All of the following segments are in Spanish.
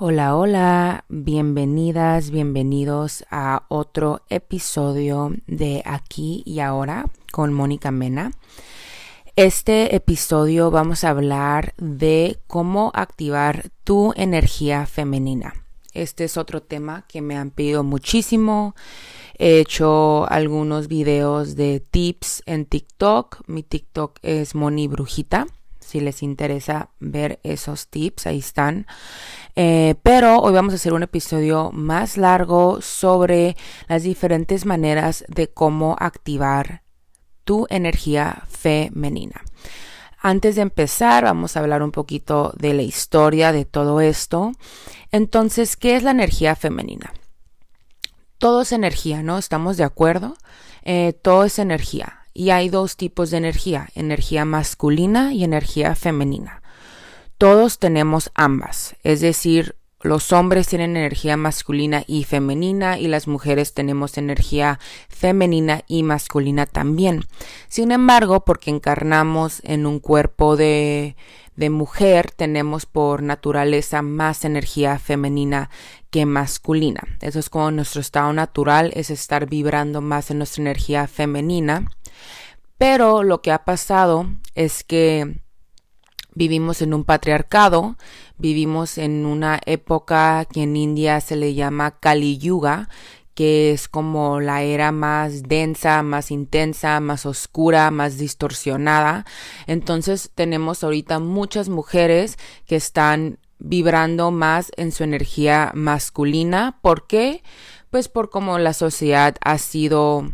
Hola, hola, bienvenidas, bienvenidos a otro episodio de Aquí y Ahora con Mónica Mena. Este episodio vamos a hablar de cómo activar tu energía femenina. Este es otro tema que me han pedido muchísimo. He hecho algunos videos de tips en TikTok. Mi TikTok es Moni Brujita. Si les interesa ver esos tips, ahí están. Eh, pero hoy vamos a hacer un episodio más largo sobre las diferentes maneras de cómo activar tu energía femenina. Antes de empezar, vamos a hablar un poquito de la historia de todo esto. Entonces, ¿qué es la energía femenina? Todo es energía, ¿no? ¿Estamos de acuerdo? Eh, todo es energía. Y hay dos tipos de energía, energía masculina y energía femenina. Todos tenemos ambas, es decir, los hombres tienen energía masculina y femenina y las mujeres tenemos energía femenina y masculina también. Sin embargo, porque encarnamos en un cuerpo de, de mujer, tenemos por naturaleza más energía femenina que masculina. Eso es como nuestro estado natural, es estar vibrando más en nuestra energía femenina. Pero lo que ha pasado es que vivimos en un patriarcado, vivimos en una época que en India se le llama Kali Yuga, que es como la era más densa, más intensa, más oscura, más distorsionada. Entonces tenemos ahorita muchas mujeres que están vibrando más en su energía masculina. ¿Por qué? Pues por cómo la sociedad ha sido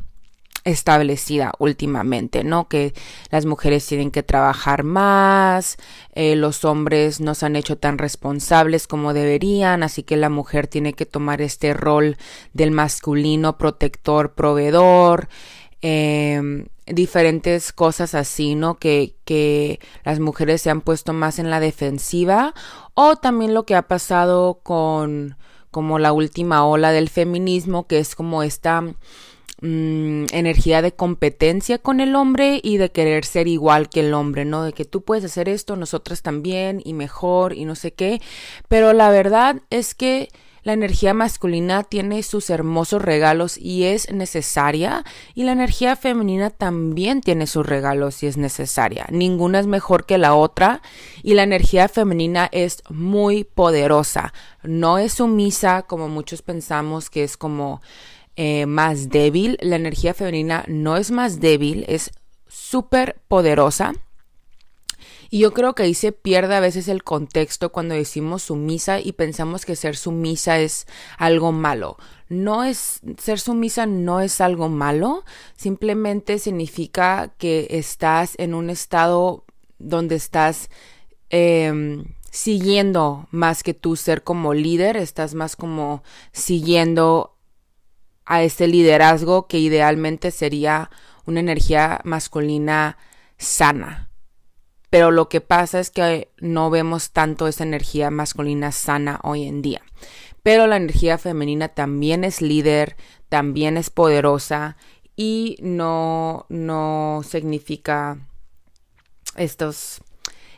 establecida últimamente, ¿no? Que las mujeres tienen que trabajar más, eh, los hombres no se han hecho tan responsables como deberían, así que la mujer tiene que tomar este rol del masculino protector, proveedor, em, diferentes cosas así, ¿no? Que, que las mujeres se han puesto más en la defensiva o también lo que ha pasado con como la última ola del feminismo, que es como esta Mm, energía de competencia con el hombre y de querer ser igual que el hombre, ¿no? De que tú puedes hacer esto, nosotras también y mejor y no sé qué. Pero la verdad es que la energía masculina tiene sus hermosos regalos y es necesaria y la energía femenina también tiene sus regalos y es necesaria. Ninguna es mejor que la otra y la energía femenina es muy poderosa. No es sumisa como muchos pensamos que es como eh, más débil. La energía femenina no es más débil, es súper poderosa. Y yo creo que ahí se pierde a veces el contexto cuando decimos sumisa y pensamos que ser sumisa es algo malo. No es, ser sumisa no es algo malo, simplemente significa que estás en un estado donde estás em, siguiendo más que tú ser como líder, estás más como siguiendo a ese liderazgo que idealmente sería una energía masculina sana. Pero lo que pasa es que no vemos tanto esa energía masculina sana hoy en día. Pero la energía femenina también es líder, también es poderosa y no, no significa estos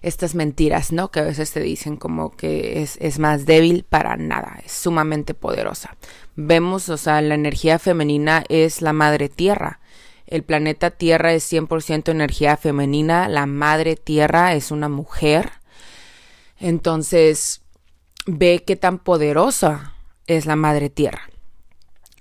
estas mentiras, ¿no? Que a veces te dicen como que es, es, más débil para nada, es sumamente poderosa. Vemos, o sea, la energía femenina es la madre tierra. El planeta Tierra es 100% energía femenina, la madre tierra es una mujer. Entonces, ve qué tan poderosa es la madre tierra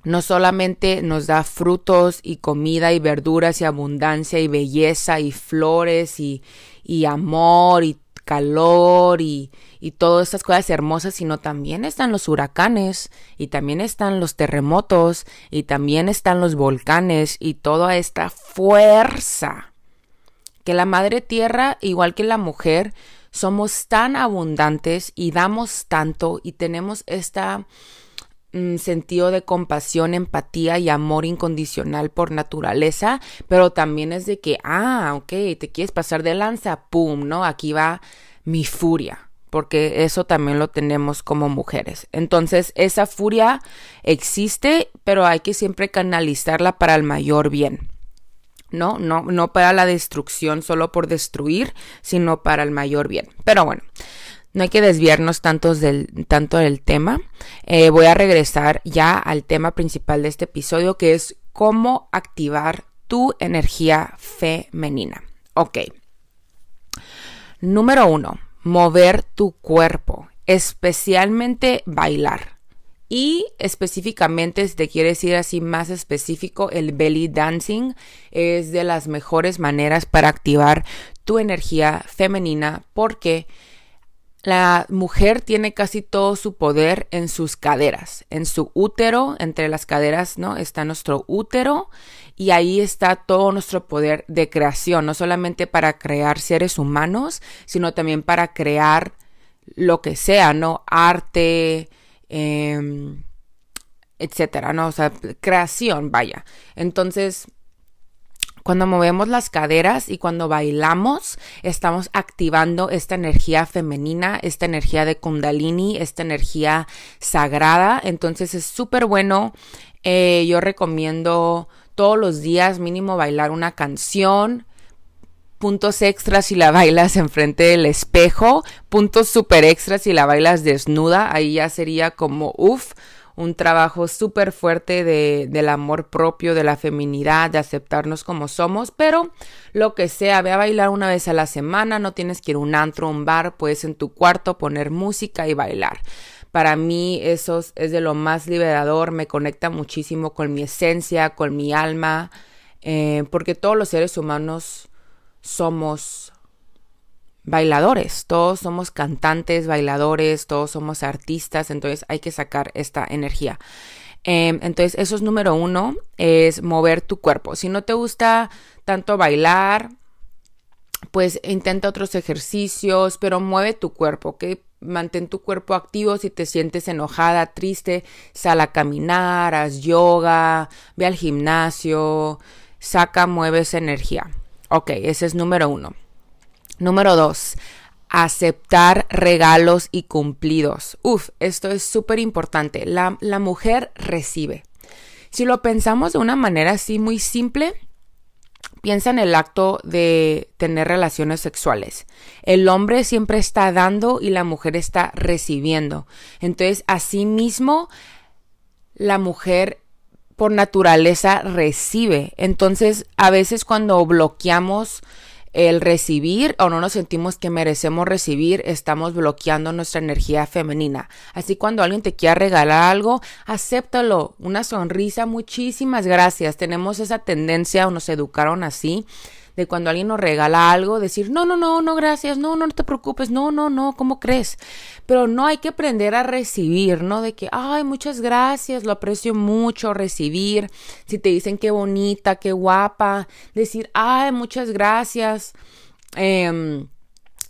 no solamente nos da frutos y comida y verduras y abundancia y belleza y flores y, y amor y calor y, y todas estas cosas hermosas, sino también están los huracanes y también están los terremotos y también están los volcanes y toda esta fuerza. Que la madre tierra, igual que la mujer, somos tan abundantes y damos tanto y tenemos esta sentido de compasión, empatía y amor incondicional por naturaleza, pero también es de que, ah, ok, te quieres pasar de lanza, pum, ¿no? Aquí va mi furia, porque eso también lo tenemos como mujeres. Entonces, esa furia existe, pero hay que siempre canalizarla para el mayor bien. No, no, no para la destrucción solo por destruir, sino para el mayor bien. Pero bueno, no hay que desviarnos tanto del, tanto del tema. Eh, voy a regresar ya al tema principal de este episodio, que es cómo activar tu energía femenina. Ok. Número uno, mover tu cuerpo, especialmente bailar. Y específicamente, si te quieres ir así más específico, el belly dancing es de las mejores maneras para activar tu energía femenina porque la mujer tiene casi todo su poder en sus caderas, en su útero, entre las caderas, ¿no? Está nuestro útero y ahí está todo nuestro poder de creación, no solamente para crear seres humanos, sino también para crear lo que sea, ¿no? Arte, eh, etcétera, ¿no? O sea, creación, vaya. Entonces, cuando movemos las caderas y cuando bailamos, estamos activando esta energía femenina, esta energía de kundalini, esta energía sagrada. Entonces es súper bueno. Eh, yo recomiendo todos los días mínimo bailar una canción puntos extras si la bailas enfrente del espejo, puntos super extras si la bailas desnuda, ahí ya sería como uff, un trabajo súper fuerte de, del amor propio, de la feminidad, de aceptarnos como somos, pero lo que sea, ve a bailar una vez a la semana, no tienes que ir a un antro, un bar, puedes en tu cuarto poner música y bailar. Para mí eso es de lo más liberador, me conecta muchísimo con mi esencia, con mi alma, eh, porque todos los seres humanos somos bailadores, todos somos cantantes, bailadores, todos somos artistas, entonces hay que sacar esta energía. Em, entonces, eso es número uno, es mover tu cuerpo. Si no te gusta tanto bailar, pues intenta otros ejercicios, pero mueve tu cuerpo, ¿ok? Mantén tu cuerpo activo si te sientes enojada, triste, sal a caminar, haz yoga, ve al gimnasio, saca, mueve esa energía. Ok, ese es número uno. Número dos, aceptar regalos y cumplidos. Uf, esto es súper importante. La, la, mujer recibe. Si lo pensamos de una manera así muy simple, piensa en el acto de tener relaciones sexuales. El hombre siempre está dando y la mujer está recibiendo. Entonces, así mismo, la mujer por naturaleza recibe. Entonces, a veces cuando bloqueamos el recibir o no nos sentimos que merecemos recibir, estamos bloqueando nuestra energía femenina. Así cuando alguien te quiera regalar algo, acéptalo, una sonrisa, muchísimas gracias. Tenemos esa tendencia o nos educaron así de cuando alguien nos regala algo, decir, no, no, no, no, gracias, no, no, no te preocupes, no, no, no, ¿cómo crees? Pero no hay que aprender a recibir, ¿no? De que, ay, muchas gracias, lo aprecio mucho, recibir, si te dicen qué bonita, qué guapa, decir, ay, muchas gracias. Eh,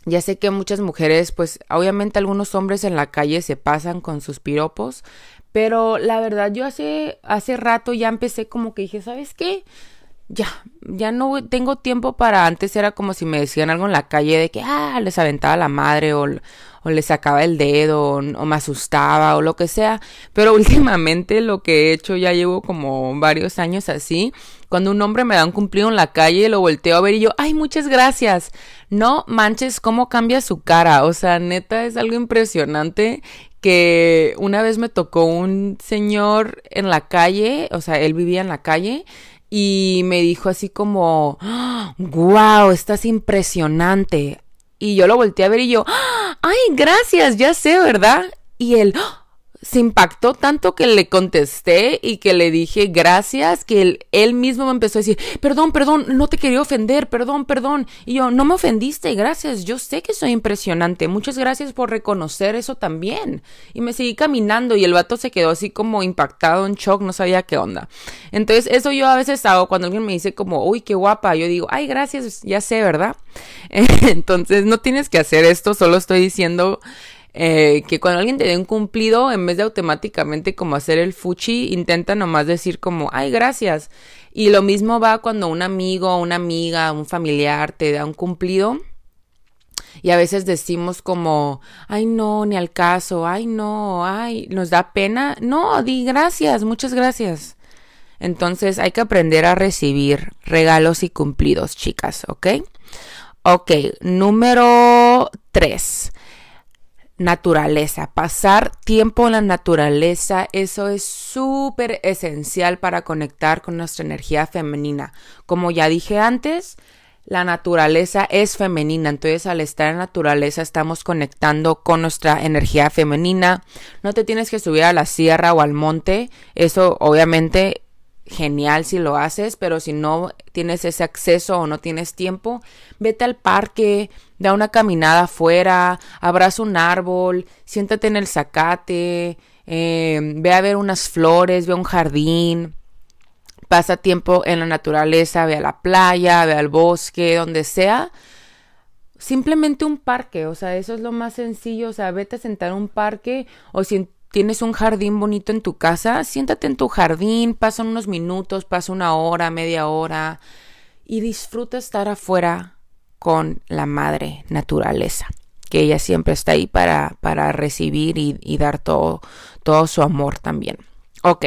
ya sé que muchas mujeres, pues obviamente algunos hombres en la calle se pasan con sus piropos, pero la verdad yo hace, hace rato ya empecé como que dije, ¿sabes qué? Ya, ya no tengo tiempo para antes era como si me decían algo en la calle de que, ah, les aventaba la madre o, o les sacaba el dedo o, me asustaba o lo que sea. Pero últimamente lo que he hecho ya llevo como varios años así. Cuando un hombre me da un cumplido en la calle, lo volteo a ver y yo, ay, muchas gracias. No manches cómo cambia su cara. O sea, neta es algo impresionante que una vez me tocó un señor en la calle, o sea, él vivía en la calle y me dijo así como, wow, estás impresionante. Y yo lo volteé a ver y yo, ay, gracias, ya sé, ¿verdad? Y él, se impactó tanto que le contesté y que le dije gracias, que él, mismo me empezó a decir, perdón, perdón, no te quería ofender, perdón, perdón. Y yo, no me ofendiste, gracias, yo sé que soy impresionante, muchas gracias por reconocer eso también. Y me seguí caminando y el vato se quedó así como impactado, en shock, no sabía qué onda. Entonces, eso yo a veces hago cuando alguien me dice como, uy, qué guapa, yo digo, ay, gracias, ya sé, ¿verdad? Entonces, no tienes que hacer esto, solo estoy diciendo eh, que cuando alguien te dé un cumplido, en vez de automáticamente como hacer el fuchi, intenta nomás decir como, ay, gracias. Y lo mismo va cuando un amigo, una amiga, un familiar te da un cumplido. Y a veces decimos como, ay no, ni al caso, ay no, ay, nos da pena. No, di gracias, muchas gracias. Entonces hay que aprender a recibir regalos y cumplidos, chicas, ¿ok? Ok, número tres naturaleza, pasar tiempo en la naturaleza, eso es súper esencial para conectar con nuestra energía femenina. Como ya dije antes, la naturaleza es femenina, entonces al estar en naturaleza estamos conectando con nuestra energía femenina. No te tienes que subir a la sierra o al monte, eso obviamente genial si lo haces, pero si no tienes ese acceso o no tienes tiempo, vete al parque, da una caminada afuera, abraza un árbol, siéntate en el zacate, eh, ve a ver unas flores, ve a un jardín, pasa tiempo en la naturaleza, ve a la playa, ve al bosque, donde sea. Simplemente un parque, o sea, eso es lo más sencillo, o sea, vete a sentar en un parque o si tienes un jardín bonito en tu casa, siéntate en tu jardín, pasa unos minutos, pasa una hora, media hora y disfruta estar afuera con la madre naturaleza, que ella siempre está ahí para, para recibir y, dar todo, todo su amor también. Ok.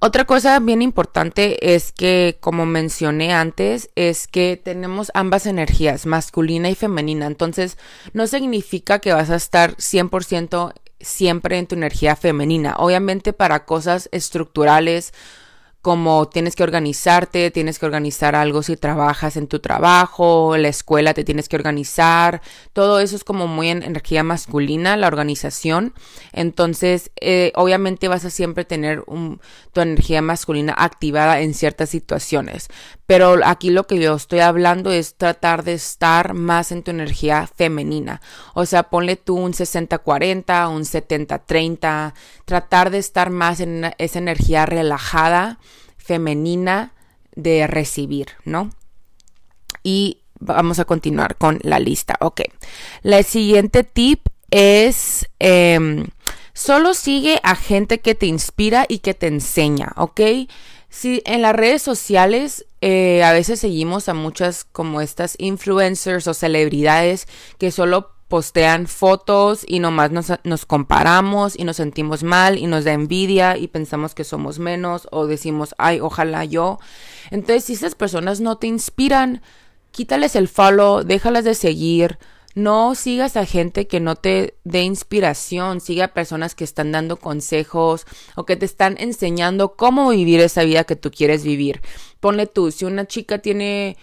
Otra cosa bien importante es que, como mencioné antes, es que tenemos ambas energías, masculina y femenina. Entonces, no significa que vas a estar 100% siempre en tu energía femenina. Obviamente para cosas estructurales como tienes que organizarte, tienes que organizar algo si trabajas en tu trabajo, la escuela te tienes que organizar, todo eso es como muy en energía masculina, la organización. Entonces, eh, obviamente vas a siempre tener tu energía masculina activada en ciertas situaciones. Pero aquí lo que yo estoy hablando es tratar de estar más en tu energía femenina. O sea, ponle tú un 60-40, un 70-30, tratar de estar más en esa energía relajada femenina de recibir, ¿no? Y vamos a continuar con la lista. Ok. La siguiente tip es em, solo sigue a gente que te inspira y que te enseña, ¿ok? Si en las redes sociales eh, a veces seguimos a muchas como estas influencers o celebridades que solo postean fotos y nomás nos, nos, comparamos y nos sentimos mal y nos da envidia y pensamos que somos menos o decimos, ay, ojalá yo. Entonces, si esas personas no te inspiran, quítales el follow, déjalas de seguir. No sigas a gente que no te dé inspiración, siga a personas que están dando consejos o que te están enseñando cómo vivir esa vida que tú quieres vivir. Ponle tú, si una chica tiene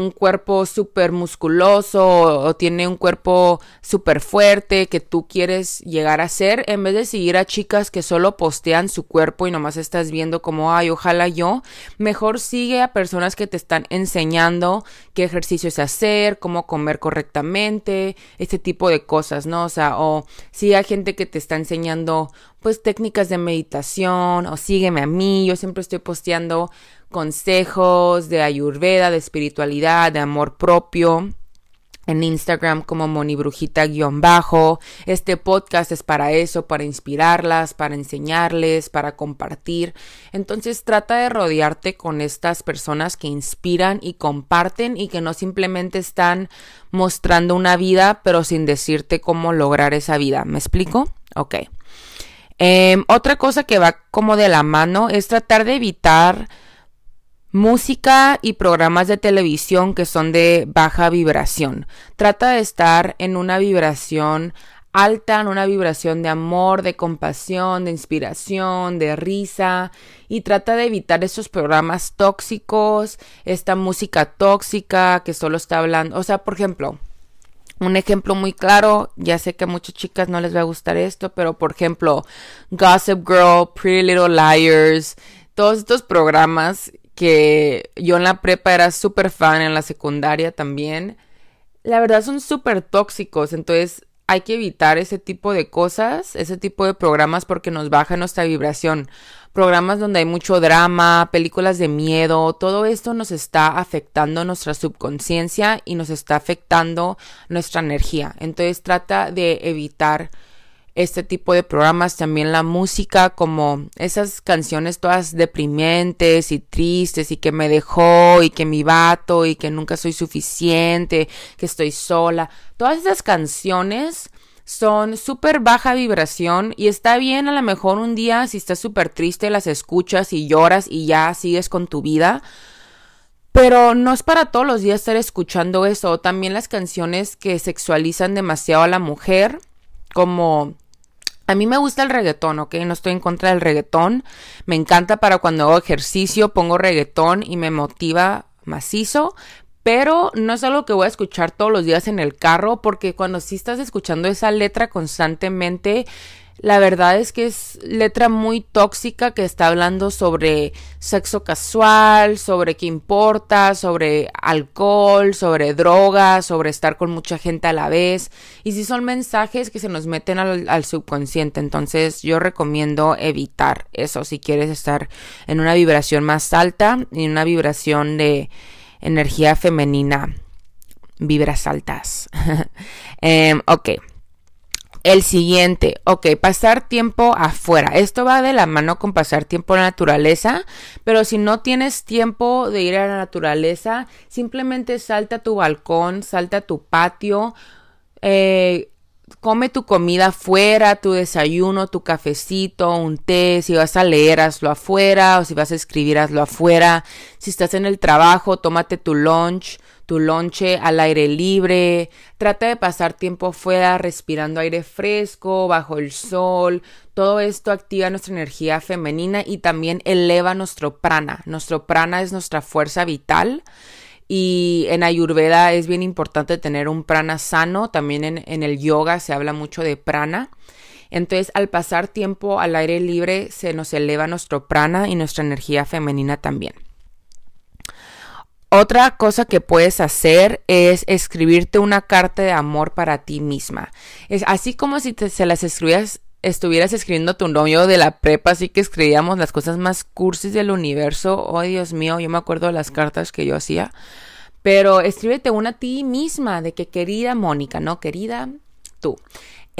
un cuerpo súper musculoso o tiene un cuerpo súper fuerte que tú quieres llegar a ser, en vez de seguir a chicas que solo postean su cuerpo y nomás estás viendo como, ay, ojalá yo, mejor sigue a personas que te están enseñando qué ejercicios hacer, cómo comer correctamente, este tipo de cosas, ¿no? O sea, o sigue a gente que te está enseñando pues técnicas de meditación o sígueme a mí, yo siempre estoy posteando consejos de ayurveda, de espiritualidad, de amor propio en Instagram como monibrujita-bajo. Este podcast es para eso, para inspirarlas, para enseñarles, para compartir. Entonces trata de rodearte con estas personas que inspiran y comparten y que no simplemente están mostrando una vida, pero sin decirte cómo lograr esa vida. ¿Me explico? Ok. Em, otra cosa que va como de la mano es tratar de evitar música y programas de televisión que son de baja vibración. Trata de estar en una vibración alta, en una vibración de amor, de compasión, de inspiración, de risa y trata de evitar esos programas tóxicos, esta música tóxica que solo está hablando, o sea, por ejemplo, un ejemplo muy claro, ya sé que a muchas chicas no les va a gustar esto, pero por ejemplo, Gossip Girl, Pretty Little Liars, todos estos programas que yo en la prepa era súper fan, en la secundaria también, la verdad son súper tóxicos, entonces hay que evitar ese tipo de cosas, ese tipo de programas porque nos baja nuestra vibración programas donde hay mucho drama, películas de miedo, todo esto nos está afectando nuestra subconsciencia y nos está afectando nuestra energía. Entonces trata de evitar este tipo de programas, también la música, como esas canciones todas deprimentes y tristes y que me dejó y que mi vato y que nunca soy suficiente, que estoy sola. Todas esas canciones son súper baja vibración y está bien a lo mejor un día si estás súper triste las escuchas y lloras y ya sigues con tu vida. Pero no es para todos los días estar escuchando eso. También las canciones que sexualizan demasiado a la mujer, como a mí me gusta el reggaetón, ¿ok? No estoy en contra del reggaetón. Me encanta para cuando hago ejercicio, pongo reggaetón y me motiva macizo. Pero no es algo que voy a escuchar todos los días en el carro, porque cuando sí estás escuchando esa letra constantemente, la verdad es que es letra muy tóxica que está hablando sobre sexo casual, sobre qué importa, sobre alcohol, sobre drogas, sobre estar con mucha gente a la vez. Y si son mensajes que se nos meten al, subconsciente, entonces yo recomiendo evitar eso si quieres estar en una vibración más alta y una vibración de energía femenina. Vibras altas. Em, ok. El siguiente, ok, pasar tiempo afuera. Esto va de la mano con pasar tiempo en la naturaleza, pero si no tienes tiempo de ir a la naturaleza, simplemente salta a tu balcón, salta a tu patio, eh, come tu comida afuera, tu desayuno, tu cafecito, un té, si vas a leer, hazlo afuera, o si vas a escribir, hazlo afuera. Si estás en el trabajo, tómate tu lunch tu lonche al aire libre, trata de pasar tiempo fuera respirando aire fresco, bajo el sol, todo esto activa nuestra energía femenina y también eleva nuestro prana. Nuestro prana es nuestra fuerza vital y en Ayurveda es bien importante tener un prana sano, también en, en el yoga se habla mucho de prana. Entonces, al pasar tiempo al aire libre, se nos eleva nuestro prana y nuestra energía femenina también. Otra cosa que puedes hacer es escribirte una carta de amor para ti misma. Es así como si te, se las escribías, estuvieras escribiendo tu novio de la prepa, así que escribíamos las cosas más cursis del universo. Oh, Dios mío, yo me acuerdo de las cartas que yo hacía. Pero escríbete una a ti misma de que querida Mónica, ¿no? Querida tú.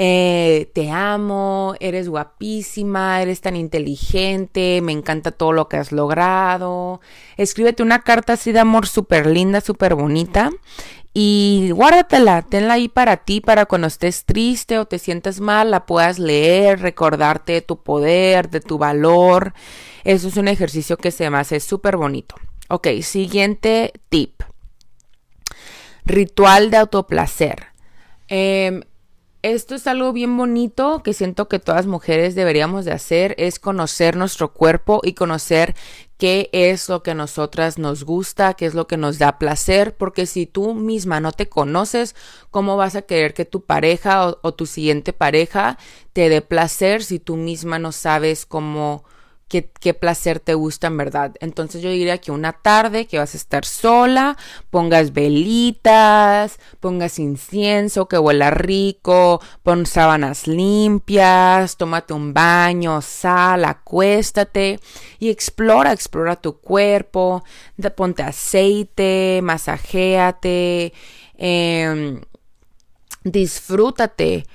Eh, te amo, eres guapísima, eres tan inteligente, me encanta todo lo que has logrado. Escríbete una carta así de amor súper linda, súper bonita. Y guárdatela, tenla ahí para ti, para cuando estés triste o te sientas mal, la puedas leer, recordarte de tu poder, de tu valor. Eso es un ejercicio que se me hace súper bonito. Ok, siguiente tip. Ritual de autoplacer. Eh, esto es algo bien bonito que siento que todas mujeres deberíamos de hacer, es conocer nuestro cuerpo y conocer qué es lo que a nosotras nos gusta, qué es lo que nos da placer, porque si tú misma no te conoces, ¿cómo vas a querer que tu pareja o, o tu siguiente pareja te dé placer si tú misma no sabes cómo qué, placer te gusta en verdad. Entonces yo diría que una tarde que vas a estar sola, pongas velitas, pongas incienso que huela rico, pon sábanas limpias, tómate un baño, sal, acuéstate y explora, explora tu cuerpo, ponte aceite, masajéate, eh, disfrútate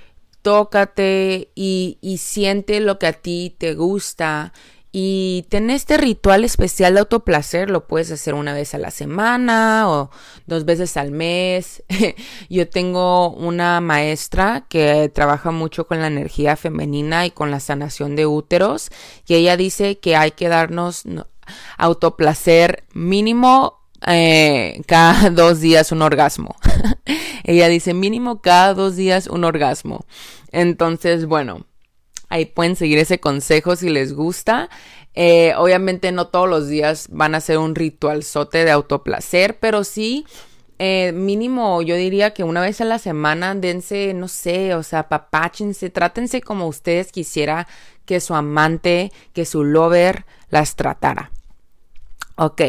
tócate y, y, siente lo que a ti te gusta y tener este ritual especial de autoplacer lo puedes hacer una vez a la semana o dos veces al mes. Yo tengo una maestra que trabaja mucho con la energía femenina y con la sanación de úteros y ella dice que hay que darnos autoplacer mínimo eh, cada dos días un orgasmo. ella dice mínimo cada dos días un orgasmo. Entonces, bueno Ahí pueden seguir ese consejo si les gusta. Eh, obviamente no todos los días van a ser un ritual sote de autoplacer, pero sí, eh, mínimo yo diría que una vez a la semana dense, no sé, o sea, papáchense, trátense como ustedes quisiera que su amante, que su lover las tratara. Ok.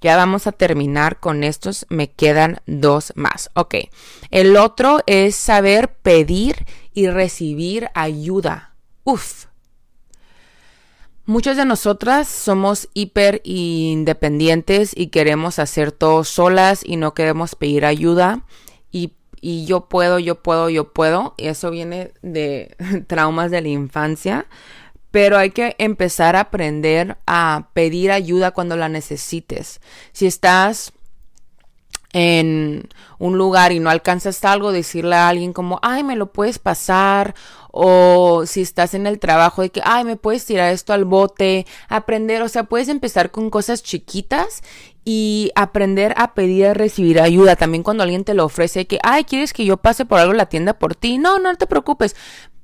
Ya vamos a terminar con estos. Me quedan dos más. Ok. El otro es saber pedir y recibir ayuda Uf. Muchas de nosotras somos hiper independientes y queremos hacer todo solas y no queremos pedir ayuda. Y, y yo puedo, yo puedo, yo puedo. Y eso viene de traumas de la infancia. Pero hay que empezar a aprender a pedir ayuda cuando la necesites. Si estás en un lugar y no alcanzas algo, decirle a alguien como, ay, me lo puedes pasar, o si estás en el trabajo de que, ay, me puedes tirar esto al bote, aprender, o sea, puedes empezar con cosas chiquitas y aprender a pedir y recibir ayuda. También cuando alguien te lo ofrece que, ay, ¿quieres que yo pase por algo la tienda por ti? No, no te preocupes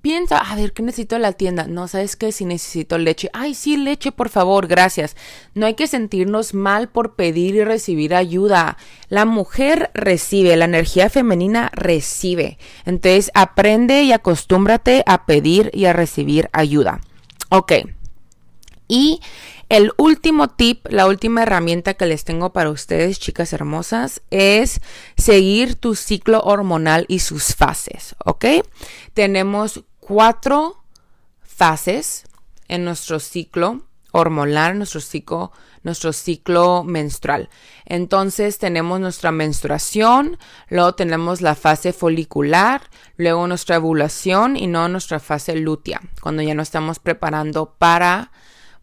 piensa, a ver, ¿qué necesito en la tienda? No, ¿sabes qué? Si necesito leche. Ay, sí, leche, por favor, gracias. No hay que sentirnos mal por pedir y recibir ayuda. La mujer recibe, la energía femenina recibe. Entonces, aprende y acostúmbrate a pedir y a recibir ayuda. Ok. Y el último tip, la última herramienta que les tengo para ustedes, chicas hermosas, es seguir tu ciclo hormonal y sus fases, ¿ok? Tenemos cuatro fases en nuestro ciclo hormonal, nuestro ciclo, nuestro ciclo menstrual. Entonces tenemos nuestra menstruación, luego tenemos la fase folicular, luego nuestra ovulación y no nuestra fase lútea, cuando ya nos estamos preparando para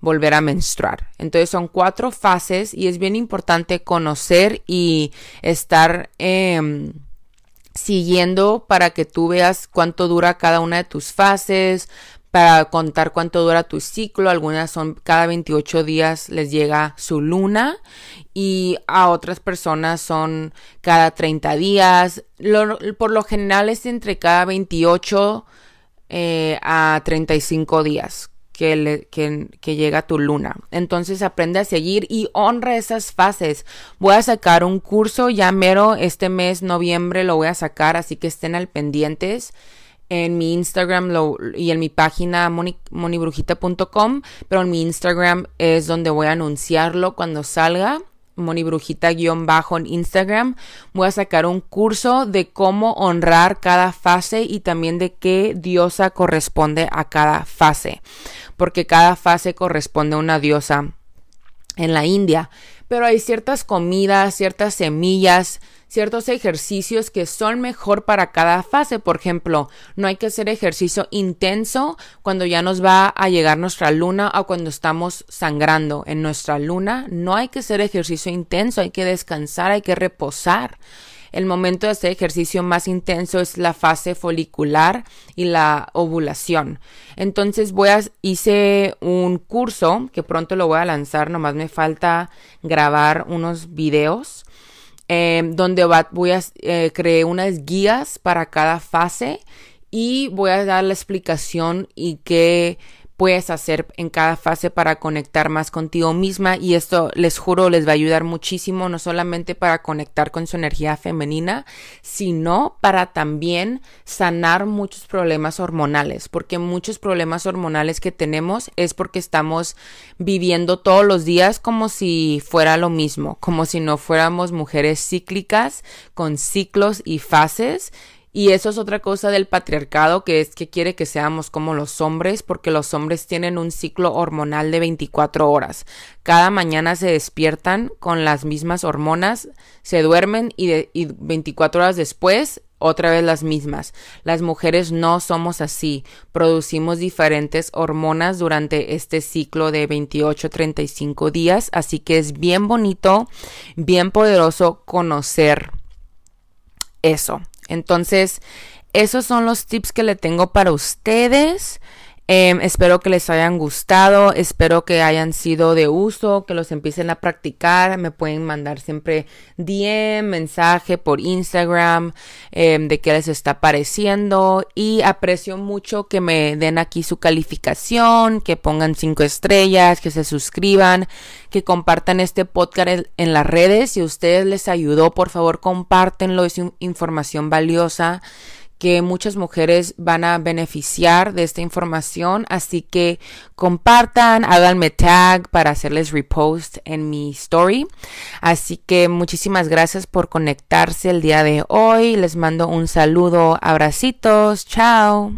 volver a menstruar. Entonces son cuatro fases y es bien importante conocer y estar eh, siguiendo para que tú veas cuánto dura cada una de tus fases, para contar cuánto dura tu ciclo. Algunas son cada 28 días les llega su luna y a otras personas son cada 30 días. por lo general es entre cada 28 eh, a 35 días que, que, llega tu luna. Entonces aprende a seguir y honra esas fases. Voy a sacar un curso ya mero este mes, noviembre, lo voy a sacar, así que estén al pendientes en mi Instagram y en mi página monibrujita.com, pero en mi Instagram es donde voy a anunciarlo cuando salga. Monibrujita-bajo en Instagram. Voy a sacar un curso de cómo honrar cada fase y también de qué diosa corresponde a cada fase porque cada fase corresponde a una diosa en la India. Pero hay ciertas comidas, ciertas semillas, ciertos ejercicios que son mejor para cada fase. Por ejemplo, no hay que hacer ejercicio intenso cuando ya nos va a llegar nuestra luna o cuando estamos sangrando en nuestra luna. No hay que hacer ejercicio intenso, hay que descansar, hay que reposar. El momento de hacer ejercicio más intenso es la fase folicular y la ovulación. Entonces voy a, hice un curso que pronto lo voy a lanzar, nomás me falta grabar unos videos. Em, donde voy a eh, crear unas guías para cada fase y voy a dar la explicación y qué puedes hacer en cada fase para conectar más contigo misma y esto les juro les va a ayudar muchísimo no solamente para conectar con su energía femenina sino para también sanar muchos problemas hormonales porque muchos problemas hormonales que tenemos es porque estamos viviendo todos los días como si fuera lo mismo como si no fuéramos mujeres cíclicas con ciclos y fases y eso es otra cosa del patriarcado, que es que quiere que seamos como los hombres, porque los hombres tienen un ciclo hormonal de 24 horas. Cada mañana se despiertan con las mismas hormonas, se duermen y, de, 24 horas después otra vez las mismas. Las mujeres no somos así. Producimos diferentes hormonas durante este ciclo de 28-35 días, así que es bien bonito, bien poderoso conocer eso. Entonces, esos son los tips que le tengo para ustedes. Em, espero que les hayan gustado, espero que hayan sido de uso, que los empiecen a practicar. Me pueden mandar siempre DM, mensaje por Instagram em, de qué les está pareciendo. Y aprecio mucho que me den aquí su calificación, que pongan cinco estrellas, que se suscriban, que compartan este podcast en las redes. Si a ustedes les ayudó, por favor, compártenlo. Es información valiosa que muchas mujeres van a beneficiar de esta información, así que compartan, háganme tag para hacerles repost en mi story. Así que muchísimas gracias por conectarse el día de hoy. Les mando un saludo, abracitos, chao.